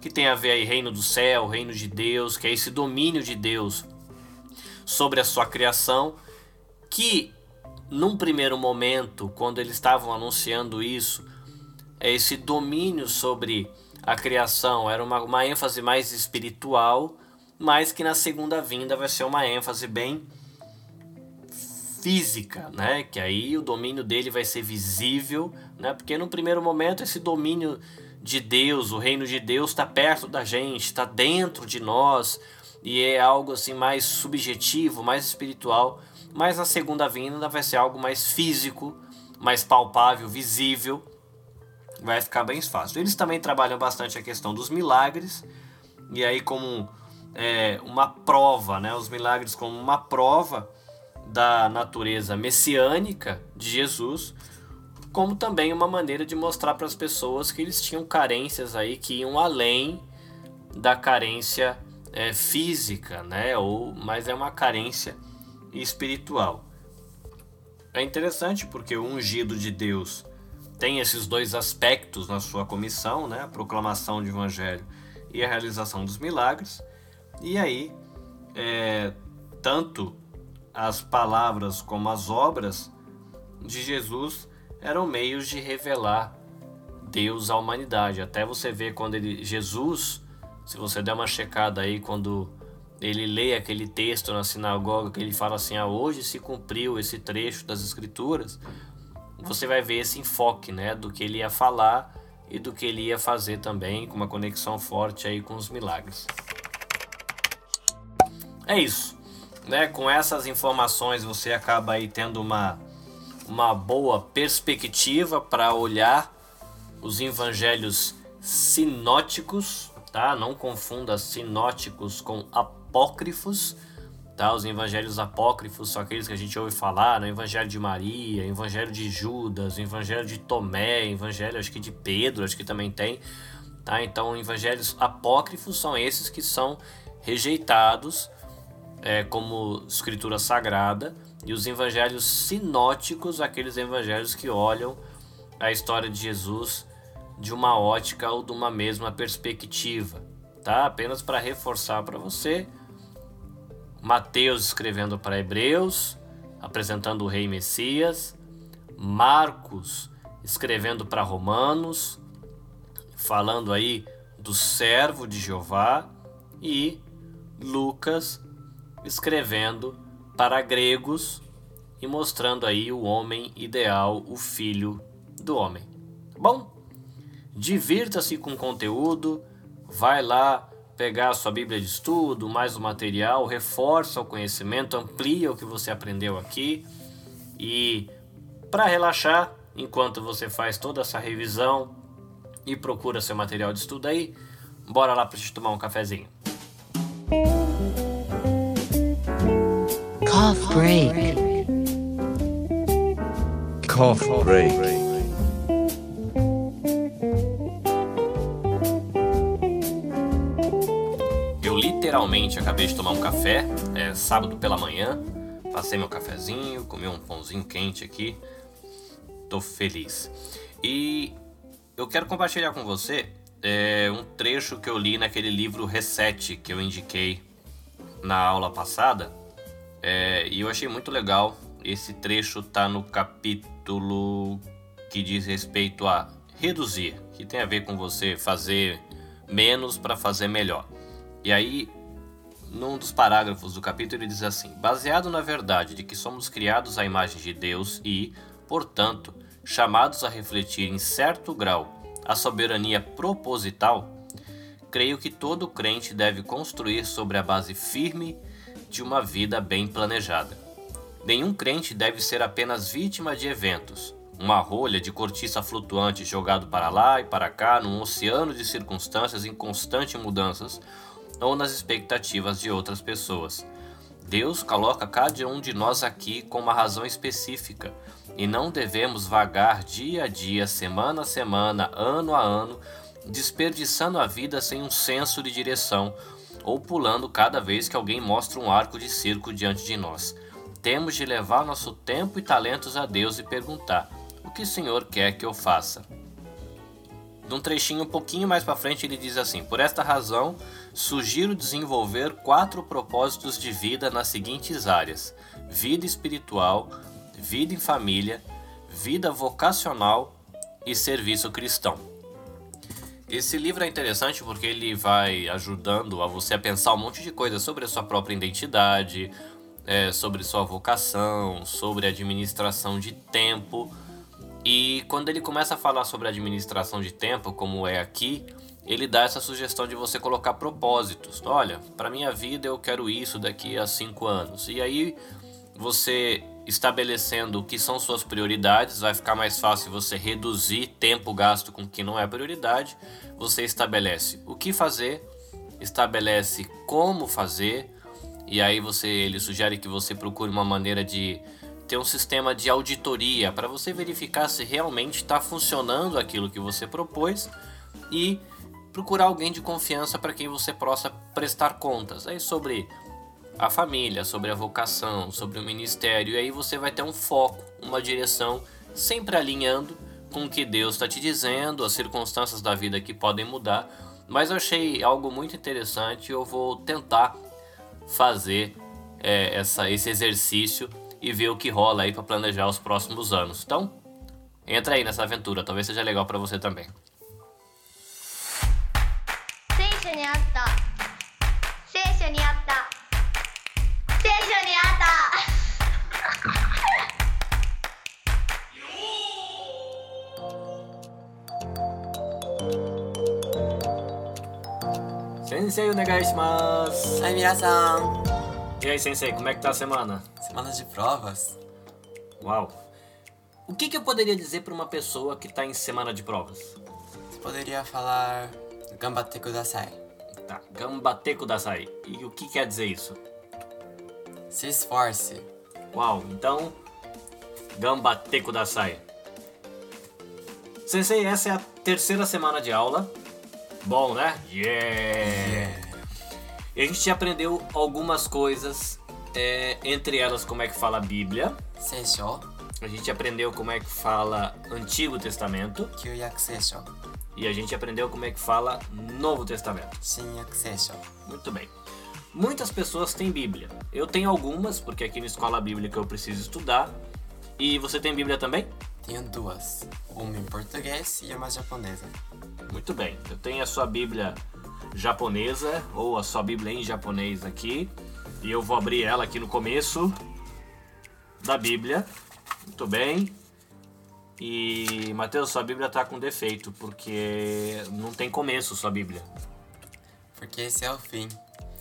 que tem a ver aí reino do céu, reino de Deus, que é esse domínio de Deus sobre a sua criação, que num primeiro momento, quando eles estavam anunciando isso, esse domínio sobre a criação era uma, uma ênfase mais espiritual, mas que na segunda vinda vai ser uma ênfase bem física, né? Que aí o domínio dele vai ser visível, né? Porque no primeiro momento esse domínio de Deus, o reino de Deus está perto da gente, está dentro de nós e é algo assim mais subjetivo, mais espiritual. Mas na segunda vinda vai ser algo mais físico, mais palpável, visível. Vai ficar bem fácil. Eles também trabalham bastante a questão dos milagres e aí como é, uma prova, né? Os milagres como uma prova da natureza messiânica de Jesus como também uma maneira de mostrar para as pessoas que eles tinham carências aí que iam além da carência é, física, né? Ou mas é uma carência espiritual. É interessante porque o ungido de Deus tem esses dois aspectos na sua comissão, né? A proclamação do evangelho e a realização dos milagres. E aí, é, tanto as palavras como as obras de Jesus eram meios de revelar Deus à humanidade. Até você ver quando ele, Jesus, se você der uma checada aí, quando ele lê aquele texto na sinagoga, que ele fala assim: ah, hoje se cumpriu esse trecho das Escrituras, você vai ver esse enfoque né, do que ele ia falar e do que ele ia fazer também, com uma conexão forte aí com os milagres. É isso. Né? Com essas informações você acaba aí tendo uma uma boa perspectiva para olhar os evangelhos sinóticos, tá? Não confunda sinóticos com apócrifos, tá? Os evangelhos apócrifos são aqueles que a gente ouve falar, né? Evangelho de Maria, Evangelho de Judas, Evangelho de Tomé, Evangelho acho que de Pedro, acho que também tem, tá? Então, evangelhos apócrifos são esses que são rejeitados é, como escritura sagrada e os evangelhos sinóticos, aqueles evangelhos que olham a história de Jesus de uma ótica ou de uma mesma perspectiva, tá? Apenas para reforçar para você, Mateus escrevendo para Hebreus, apresentando o rei Messias, Marcos escrevendo para Romanos, falando aí do servo de Jeová e Lucas escrevendo para gregos e mostrando aí o homem ideal, o filho do homem. Tá bom? Divirta-se com o conteúdo, vai lá pegar a sua Bíblia de estudo, mais o material, reforça o conhecimento, amplia o que você aprendeu aqui e para relaxar, enquanto você faz toda essa revisão e procura seu material de estudo aí, bora lá para gente tomar um cafezinho. Cough break. Cough break. Literalmente acabei de tomar um café, é sábado pela manhã, passei meu cafezinho, comi um pãozinho quente aqui, tô feliz. E eu quero compartilhar com você é, um trecho que eu li naquele livro Reset que eu indiquei na aula passada é, e eu achei muito legal. Esse trecho tá no capítulo que diz respeito a reduzir, que tem a ver com você fazer menos para fazer melhor. E aí, num dos parágrafos do capítulo, ele diz assim: baseado na verdade de que somos criados à imagem de Deus e, portanto, chamados a refletir em certo grau a soberania proposital, creio que todo crente deve construir sobre a base firme de uma vida bem planejada. Nenhum crente deve ser apenas vítima de eventos, uma rolha de cortiça flutuante jogado para lá e para cá num oceano de circunstâncias em constante mudanças ou nas expectativas de outras pessoas. Deus coloca cada um de nós aqui com uma razão específica e não devemos vagar dia a dia, semana a semana, ano a ano, desperdiçando a vida sem um senso de direção ou pulando cada vez que alguém mostra um arco de circo diante de nós. Temos de levar nosso tempo e talentos a Deus e perguntar: o que o Senhor quer que eu faça? Num trechinho um pouquinho mais para frente, ele diz assim: Por esta razão, sugiro desenvolver quatro propósitos de vida nas seguintes áreas: vida espiritual, vida em família, vida vocacional e serviço cristão. Esse livro é interessante porque ele vai ajudando a você a pensar um monte de coisas sobre a sua própria identidade, é, sobre sua vocação, sobre administração de tempo. E quando ele começa a falar sobre administração de tempo, como é aqui, ele dá essa sugestão de você colocar propósitos. Olha, para minha vida eu quero isso daqui a cinco anos. E aí você estabelecendo o que são suas prioridades, vai ficar mais fácil você reduzir tempo gasto com o que não é prioridade. Você estabelece o que fazer, estabelece como fazer, e aí você ele sugere que você procure uma maneira de ter um sistema de auditoria para você verificar se realmente está funcionando aquilo que você propôs e procurar alguém de confiança para quem você possa prestar contas. Aí sobre a família, sobre a vocação, sobre o ministério, e aí você vai ter um foco, uma direção, sempre alinhando com o que Deus está te dizendo, as circunstâncias da vida que podem mudar. Mas eu achei algo muito interessante, eu vou tentar fazer é, essa, esse exercício e ver o que rola aí para planejar os próximos anos. Então, entra aí nessa aventura, talvez seja legal para você também. Sensei, o negócio shimasu. Oi, minasan. E aí, Sensei, como é que tá a semana? Semana de provas. Uau! O que, que eu poderia dizer para uma pessoa que está em semana de provas? Você poderia falar Gambate kudasai. Tá, gambate kudasai. E o que quer dizer isso? Se esforce. Uau, então gambate kudasai. Sensei, essa é a terceira semana de aula. Bom, né? Yeah! E a gente aprendeu algumas coisas, é, entre elas como é que fala a Bíblia. Seisho. A gente aprendeu como é que fala Antigo Testamento. Kyuyaku Seisho. E a gente aprendeu como é que fala Novo Testamento. Shinyaku Seisho. Muito bem. Muitas pessoas têm Bíblia. Eu tenho algumas, porque aqui na escola bíblica eu preciso estudar. E você tem Bíblia também? Tenho duas. Uma em português e uma japonesa. Muito bem. Eu tenho a sua Bíblia japonesa, ou a sua Bíblia em japonês aqui. E eu vou abrir ela aqui no começo da Bíblia. Muito bem. E, Mateus, sua Bíblia está com defeito, porque não tem começo sua Bíblia. Porque esse é o fim.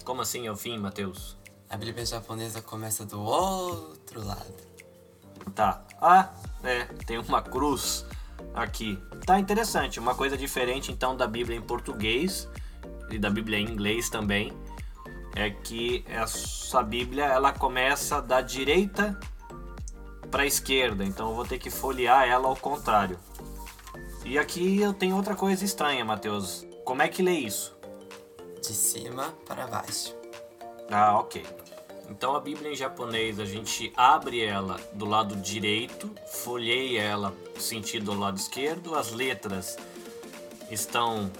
Como assim é o fim, Mateus? A Bíblia japonesa começa do outro lado. Tá. Ah, é, tem uma cruz aqui. Tá interessante, uma coisa diferente então da Bíblia em português e da Bíblia em inglês também é que essa Bíblia ela começa da direita para a esquerda, então eu vou ter que folhear ela ao contrário. E aqui eu tenho outra coisa estranha, Mateus. Como é que lê isso? De cima para baixo. Ah, ok. Então a Bíblia em japonês a gente abre ela do lado direito, folheia ela sentido ao lado esquerdo, as letras estão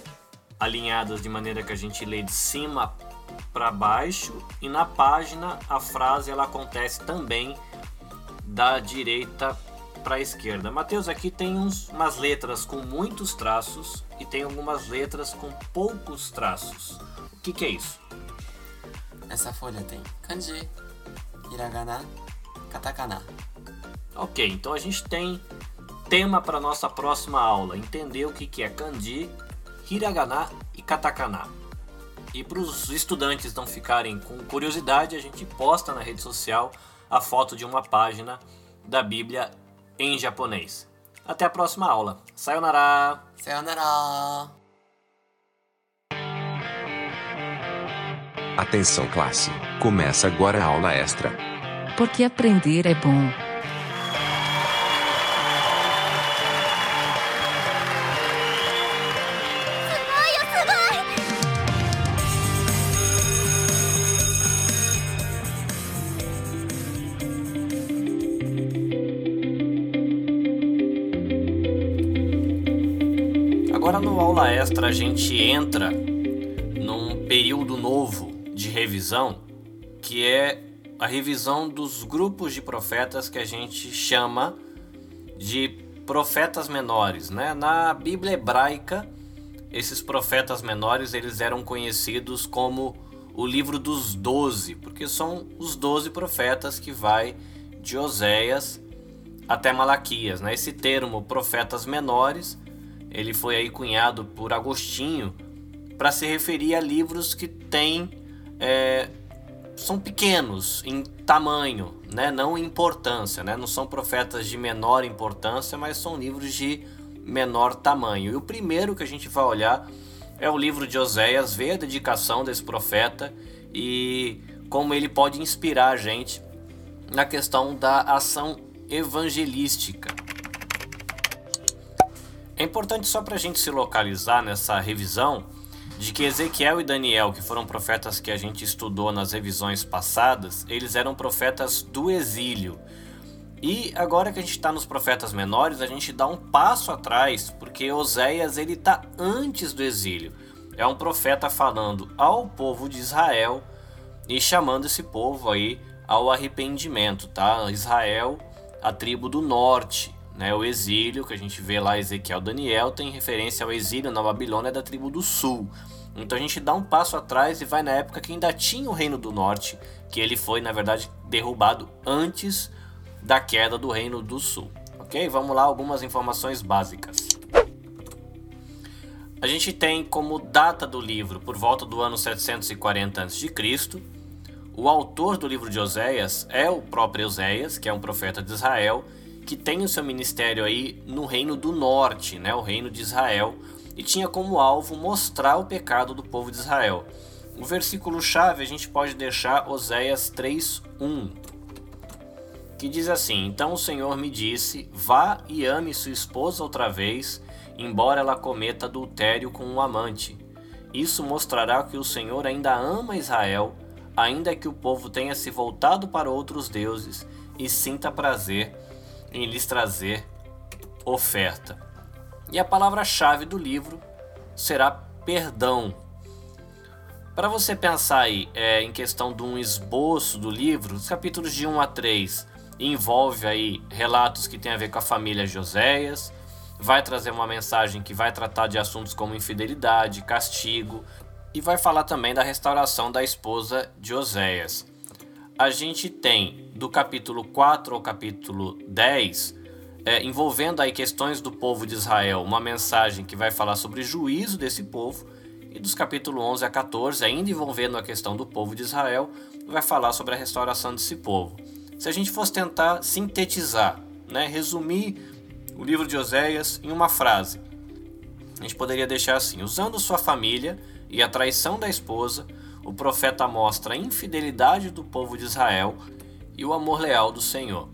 alinhadas de maneira que a gente lê de cima para baixo e na página a frase ela acontece também da direita para a esquerda. Mateus, aqui tem uns, umas letras com muitos traços e tem algumas letras com poucos traços. O que, que é isso? Essa folha tem kanji, hiragana, katakana. Ok, então a gente tem tema para nossa próxima aula: entender o que, que é kanji, hiragana e katakana. E para os estudantes não ficarem com curiosidade, a gente posta na rede social a foto de uma página da Bíblia em japonês. Até a próxima aula. Sayonara! Sayonara! Atenção classe, começa agora a aula extra. Porque aprender é bom. Agora no aula extra a gente entra num período novo de revisão, que é a revisão dos grupos de profetas que a gente chama de profetas menores, né? Na Bíblia hebraica, esses profetas menores eles eram conhecidos como o livro dos doze, porque são os doze profetas que vai de Oséias até Malaquias, né? Esse termo profetas menores, ele foi aí cunhado por Agostinho para se referir a livros que têm é, são pequenos em tamanho, né? não em importância. Né? Não são profetas de menor importância, mas são livros de menor tamanho. E o primeiro que a gente vai olhar é o livro de Oséias, ver a dedicação desse profeta e como ele pode inspirar a gente na questão da ação evangelística. É importante só para a gente se localizar nessa revisão de que Ezequiel e Daniel, que foram profetas que a gente estudou nas revisões passadas, eles eram profetas do exílio. E agora que a gente está nos profetas menores, a gente dá um passo atrás, porque Oséias ele está antes do exílio. É um profeta falando ao povo de Israel e chamando esse povo aí ao arrependimento, tá? Israel, a tribo do norte, né? O exílio que a gente vê lá Ezequiel, Daniel tem referência ao exílio na Babilônia da tribo do sul. Então a gente dá um passo atrás e vai na época que ainda tinha o reino do norte, que ele foi na verdade derrubado antes da queda do reino do sul. Ok? Vamos lá algumas informações básicas. A gente tem como data do livro por volta do ano 740 a.C. O autor do livro de Oséias é o próprio Oséias, que é um profeta de Israel, que tem o seu ministério aí no reino do norte, né, o reino de Israel, e tinha como alvo mostrar o pecado do povo de Israel. O versículo chave a gente pode deixar Oséias 3:1, que diz assim: Então o Senhor me disse: Vá e ame sua esposa outra vez, embora ela cometa adultério com um amante. Isso mostrará que o Senhor ainda ama Israel, ainda que o povo tenha se voltado para outros deuses e sinta prazer em lhes trazer oferta. E a palavra-chave do livro será perdão. Para você pensar aí é, em questão de um esboço do livro, os capítulos de 1 a 3 envolve aí relatos que tem a ver com a família Joséias, vai trazer uma mensagem que vai tratar de assuntos como infidelidade, castigo e vai falar também da restauração da esposa de Oséias. A gente tem do capítulo 4 ao capítulo 10 é, envolvendo aí questões do povo de Israel, uma mensagem que vai falar sobre juízo desse povo, e dos capítulos 11 a 14, ainda envolvendo a questão do povo de Israel, vai falar sobre a restauração desse povo. Se a gente fosse tentar sintetizar, né, resumir o livro de Oséias em uma frase, a gente poderia deixar assim: usando sua família e a traição da esposa, o profeta mostra a infidelidade do povo de Israel e o amor leal do Senhor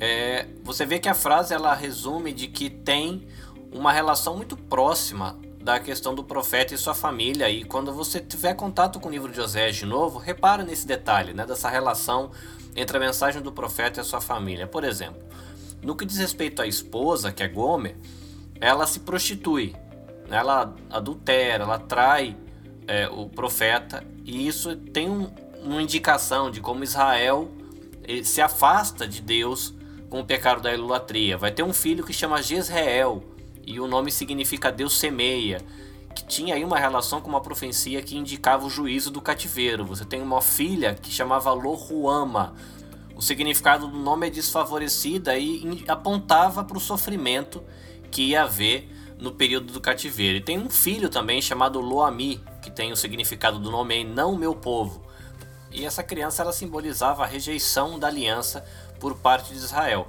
é, você vê que a frase ela resume de que tem uma relação muito próxima da questão do profeta e sua família. E quando você tiver contato com o livro de José de novo, repara nesse detalhe, né, dessa relação entre a mensagem do profeta e a sua família. Por exemplo, no que diz respeito à esposa, que é Gomer, ela se prostitui, né, ela adultera, ela trai é, o profeta, e isso tem um, uma indicação de como Israel se afasta de Deus com o pecado da idolatria. Vai ter um filho que chama Jezreel, e o nome significa Deus semeia, que tinha aí uma relação com uma profecia que indicava o juízo do cativeiro. Você tem uma filha que chamava Lohuama. O significado do nome é desfavorecida e apontava para o sofrimento que ia haver no período do cativeiro. E tem um filho também chamado Loami, que tem o significado do nome em não meu povo. E essa criança ela simbolizava a rejeição da aliança por parte de Israel.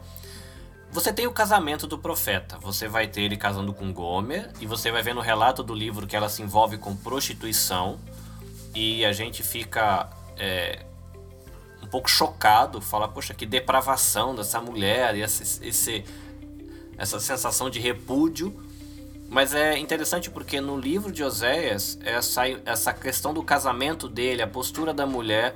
Você tem o casamento do profeta. Você vai ter ele casando com Gomer e você vai ver no relato do livro que ela se envolve com prostituição e a gente fica é, um pouco chocado, fala poxa que depravação dessa mulher e esse, esse, essa sensação de repúdio. Mas é interessante porque no livro de Oséias essa, essa questão do casamento dele, a postura da mulher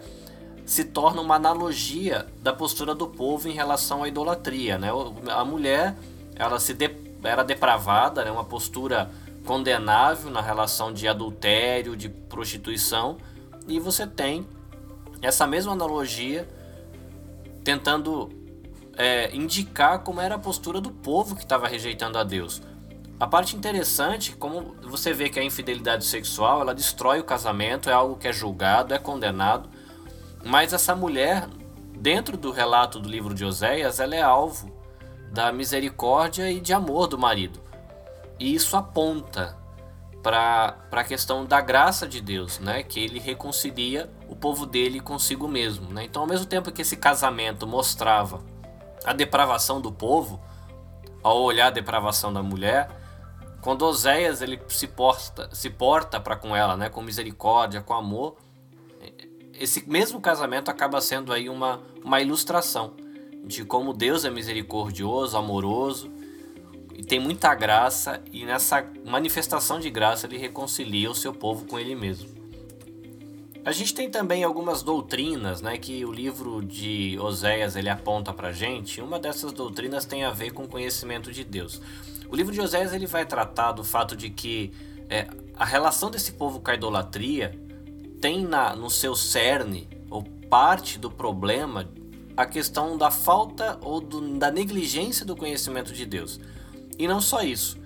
se torna uma analogia da postura do povo em relação à idolatria. Né? A mulher ela se de, era depravada, né? uma postura condenável na relação de adultério, de prostituição, e você tem essa mesma analogia tentando é, indicar como era a postura do povo que estava rejeitando a Deus. A parte interessante, como você vê que a infidelidade sexual ela destrói o casamento, é algo que é julgado, é condenado, mas essa mulher, dentro do relato do livro de Oséias, ela é alvo da misericórdia e de amor do marido. E isso aponta para a questão da graça de Deus, né? que ele reconcilia o povo dele consigo mesmo. Né? Então, ao mesmo tempo que esse casamento mostrava a depravação do povo, ao olhar a depravação da mulher, quando Oséias ele se porta, se porta para com ela, né? com misericórdia, com amor, esse mesmo casamento acaba sendo aí uma, uma ilustração de como Deus é misericordioso, amoroso e tem muita graça e nessa manifestação de graça ele reconcilia o seu povo com ele mesmo. A gente tem também algumas doutrinas, né, que o livro de Oséias ele aponta para gente. Uma dessas doutrinas tem a ver com o conhecimento de Deus. O livro de Oséias ele vai tratar do fato de que é, a relação desse povo com a idolatria tem na, no seu cerne, ou parte do problema, a questão da falta ou do, da negligência do conhecimento de Deus. E não só isso,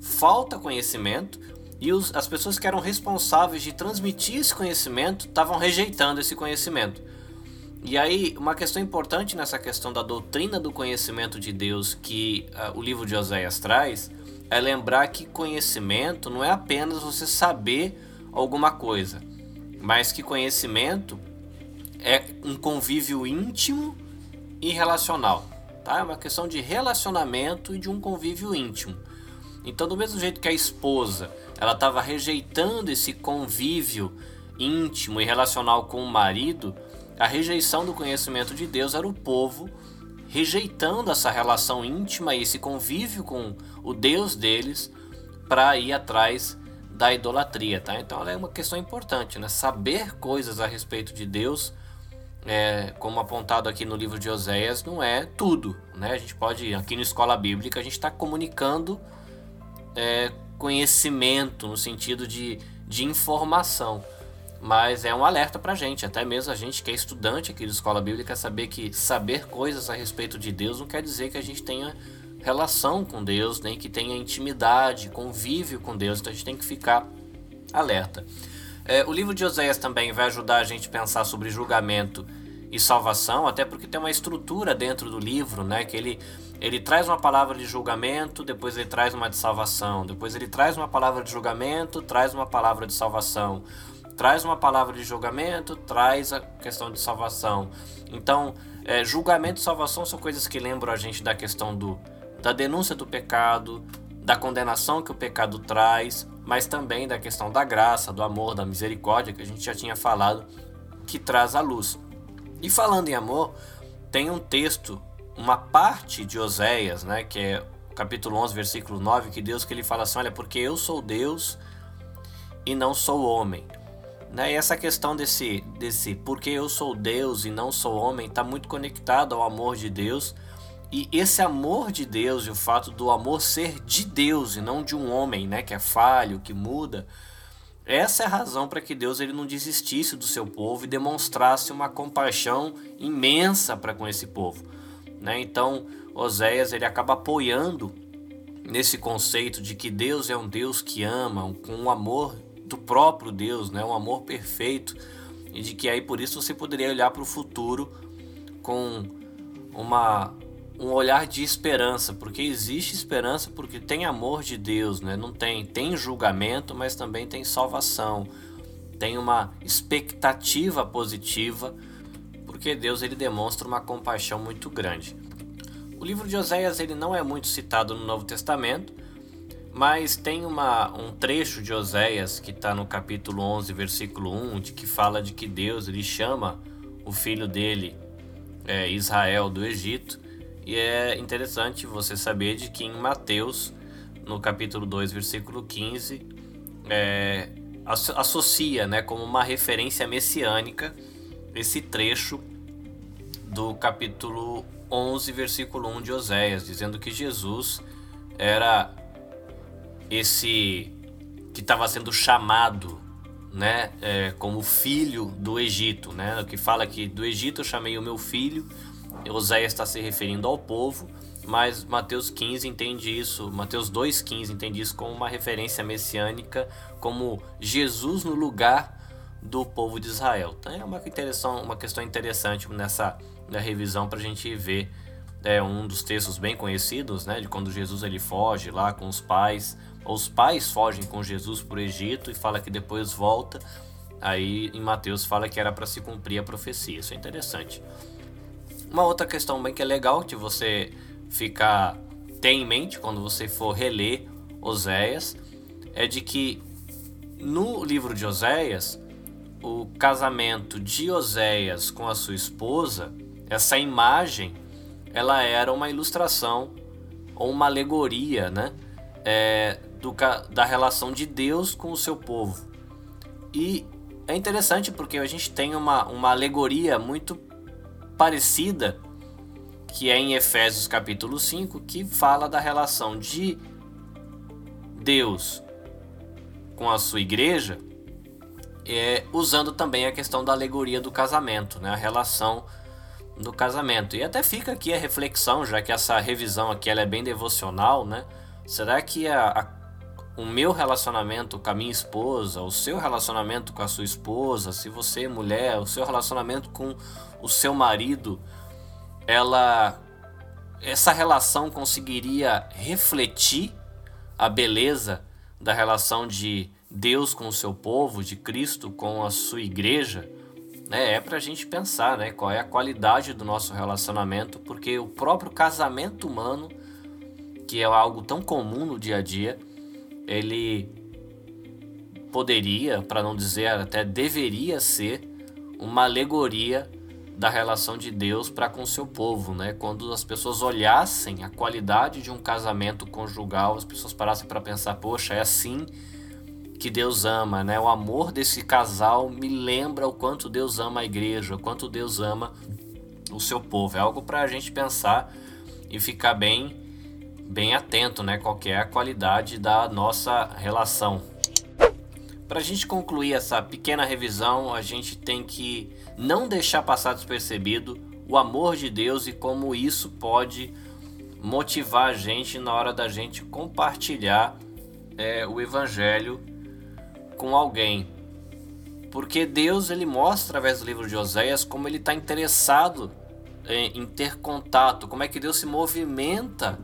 falta conhecimento e os, as pessoas que eram responsáveis de transmitir esse conhecimento estavam rejeitando esse conhecimento. E aí, uma questão importante nessa questão da doutrina do conhecimento de Deus que uh, o livro de Oséias traz é lembrar que conhecimento não é apenas você saber alguma coisa mas que conhecimento é um convívio íntimo e relacional. tá? É uma questão de relacionamento e de um convívio íntimo. Então, do mesmo jeito que a esposa, ela estava rejeitando esse convívio íntimo e relacional com o marido, a rejeição do conhecimento de Deus era o povo rejeitando essa relação íntima e esse convívio com o Deus deles para ir atrás da idolatria, tá? Então ela é uma questão importante, né? Saber coisas a respeito de Deus, é, como apontado aqui no livro de Oséias, não é tudo, né? A gente pode, aqui na escola bíblica, a gente está comunicando é, conhecimento no sentido de, de informação. Mas é um alerta para gente, até mesmo a gente que é estudante aqui de escola bíblica, saber que saber coisas a respeito de Deus não quer dizer que a gente tenha relação com Deus, nem que tenha intimidade, convívio com Deus. Então a gente tem que ficar alerta. É, o livro de Oséias também vai ajudar a gente a pensar sobre julgamento e salvação, até porque tem uma estrutura dentro do livro, né? Que ele, ele traz uma palavra de julgamento, depois ele traz uma de salvação, depois ele traz uma palavra de julgamento, traz uma palavra de salvação, traz uma palavra de julgamento, traz a questão de salvação. Então, é, julgamento e salvação são coisas que lembram a gente da questão do, da denúncia do pecado, da condenação que o pecado traz, mas também da questão da graça, do amor, da misericórdia que a gente já tinha falado, que traz a luz. E falando em amor, tem um texto, uma parte de Oséias, né, que é capítulo 11, versículo 9, que Deus que ele fala assim, olha, porque eu sou Deus e não sou homem. Né? E essa questão desse, desse porque eu sou Deus e não sou homem está muito conectado ao amor de Deus. E esse amor de Deus e o fato do amor ser de Deus e não de um homem, né, que é falho, que muda, essa é a razão para que Deus ele não desistisse do seu povo e demonstrasse uma compaixão imensa para com esse povo. Né? Então, Oséias ele acaba apoiando nesse conceito de que Deus é um Deus que ama, com um amor do próprio Deus, né? um amor perfeito, e de que aí por isso você poderia olhar para o futuro com uma um olhar de esperança, porque existe esperança porque tem amor de Deus, né? Não tem tem julgamento, mas também tem salvação. Tem uma expectativa positiva, porque Deus ele demonstra uma compaixão muito grande. O livro de Oséias ele não é muito citado no Novo Testamento, mas tem uma, um trecho de Oséias que está no capítulo 11, versículo 1, de que fala de que Deus ele chama o filho dele, é, Israel, do Egito, e é interessante você saber de que em Mateus, no capítulo 2, versículo 15, é, associa né, como uma referência messiânica esse trecho do capítulo 11, versículo 1 de Oséias, dizendo que Jesus era esse que estava sendo chamado né, é, como filho do Egito, né, que fala que do Egito eu chamei o meu filho, Oséias está se referindo ao povo, mas Mateus 15 entende isso, Mateus 2,15 entende isso como uma referência messiânica, como Jesus no lugar do povo de Israel. Então é uma, uma questão interessante nessa na revisão para a gente ver é um dos textos bem conhecidos, né, de quando Jesus ele foge lá com os pais, os pais fogem com Jesus para o Egito e fala que depois volta. Aí em Mateus fala que era para se cumprir a profecia. Isso é interessante. Uma outra questão bem que é legal de você ficar ter em mente quando você for reler Oséias é de que no livro de Oséias o casamento de Oséias com a sua esposa, essa imagem, ela era uma ilustração ou uma alegoria, né, é, do, da relação de Deus com o seu povo. E é interessante porque a gente tem uma, uma alegoria muito parecida, que é em Efésios capítulo 5, que fala da relação de Deus com a sua igreja, é, usando também a questão da alegoria do casamento, né, a relação do casamento. E até fica aqui a reflexão, já que essa revisão aqui ela é bem devocional, né? Será que a, a, o meu relacionamento com a minha esposa, o seu relacionamento com a sua esposa, se você é mulher, o seu relacionamento com o seu marido, ela essa relação conseguiria refletir a beleza da relação de Deus com o seu povo, de Cristo com a sua igreja, né, é para a gente pensar né, qual é a qualidade do nosso relacionamento, porque o próprio casamento humano, que é algo tão comum no dia a dia, ele poderia, para não dizer até deveria ser, uma alegoria da relação de Deus para com seu povo, né? Quando as pessoas olhassem a qualidade de um casamento conjugal, as pessoas parassem para pensar, poxa, é assim que Deus ama, né? O amor desse casal me lembra o quanto Deus ama a igreja, o quanto Deus ama o seu povo. É algo para a gente pensar e ficar bem, bem atento, né? Qual é a qualidade da nossa relação. Para a gente concluir essa pequena revisão, a gente tem que não deixar passar despercebido o amor de Deus e como isso pode motivar a gente na hora da gente compartilhar é, o Evangelho com alguém. Porque Deus ele mostra através do livro de Oséias como ele está interessado em, em ter contato, como é que Deus se movimenta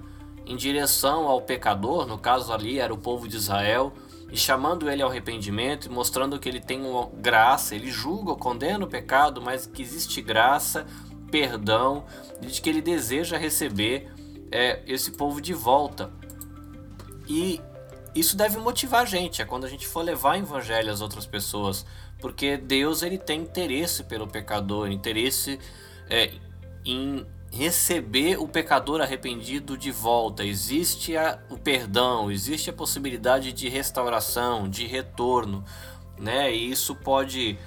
em direção ao pecador, no caso ali era o povo de Israel, e chamando ele ao arrependimento e mostrando que ele tem uma graça, ele julga, condena o pecado, mas que existe graça, perdão, e de que ele deseja receber é, esse povo de volta. E isso deve motivar a gente, é quando a gente for levar o evangelho às outras pessoas, porque Deus ele tem interesse pelo pecador, interesse é, em receber o pecador arrependido de volta. Existe a, o perdão, existe a possibilidade de restauração, de retorno, né? E isso pode,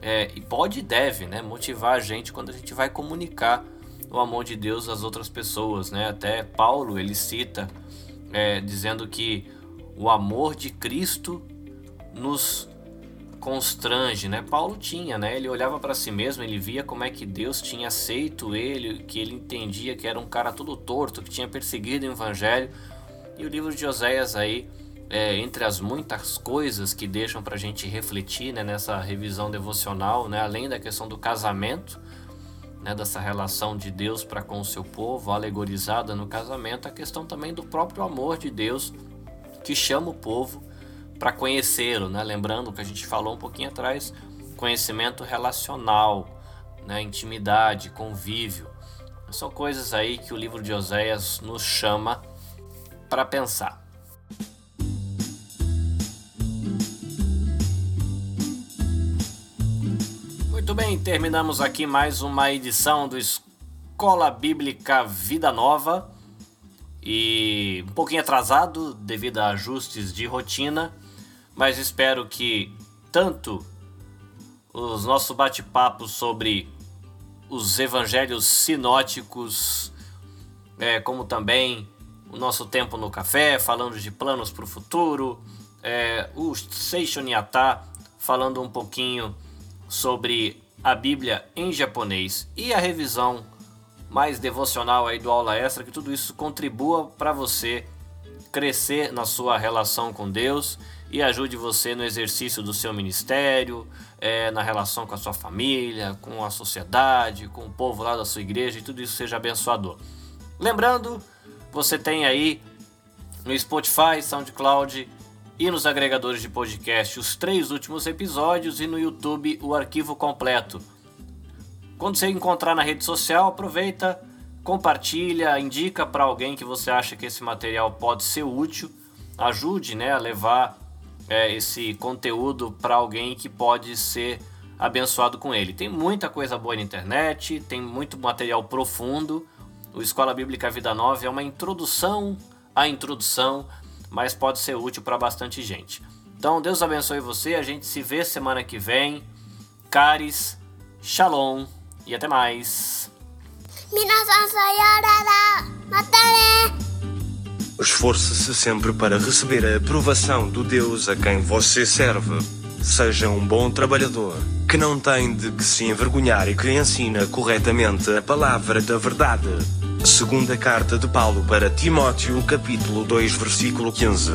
é, pode e deve, né? Motivar a gente quando a gente vai comunicar o amor de Deus às outras pessoas, né? Até Paulo ele cita é, dizendo que o amor de Cristo nos constrange, né? Paulo tinha, né? Ele olhava para si mesmo, ele via como é que Deus tinha aceito ele, que ele entendia que era um cara todo torto, que tinha perseguido o evangelho. E o livro de Oséias aí, é, entre as muitas coisas que deixam para a gente refletir né, nessa revisão devocional, né? Além da questão do casamento, né, dessa relação de Deus para com o seu povo, alegorizada no casamento, a questão também do próprio amor de Deus que chama o povo para conhecê-lo, né? Lembrando que a gente falou um pouquinho atrás, conhecimento relacional, né? intimidade, convívio. São coisas aí que o livro de Oséias nos chama para pensar. Muito bem, terminamos aqui mais uma edição do Escola Bíblica Vida Nova e um pouquinho atrasado devido a ajustes de rotina mas espero que tanto os nossos bate-papos sobre os evangelhos sinóticos, é, como também o nosso tempo no café, falando de planos para o futuro, é, o Seishon Yata falando um pouquinho sobre a Bíblia em japonês e a revisão mais devocional aí do aula extra, que tudo isso contribua para você crescer na sua relação com Deus e ajude você no exercício do seu ministério, é, na relação com a sua família, com a sociedade, com o povo lá da sua igreja e tudo isso seja abençoador. Lembrando, você tem aí no Spotify, SoundCloud e nos agregadores de podcast os três últimos episódios e no YouTube o arquivo completo. Quando você encontrar na rede social, aproveita, compartilha, indica para alguém que você acha que esse material pode ser útil, ajude né, a levar é, esse conteúdo para alguém que pode ser abençoado com ele. Tem muita coisa boa na internet, tem muito material profundo. O Escola Bíblica Vida Nova é uma introdução à introdução, mas pode ser útil para bastante gente. Então, Deus abençoe você. A gente se vê semana que vem. Caris, Shalom e até mais. Esforce-se sempre para receber a aprovação do Deus a quem você serve. Seja um bom trabalhador, que não tem de que se envergonhar e que ensina corretamente a palavra da verdade. Segunda carta de Paulo para Timóteo, capítulo 2, versículo 15.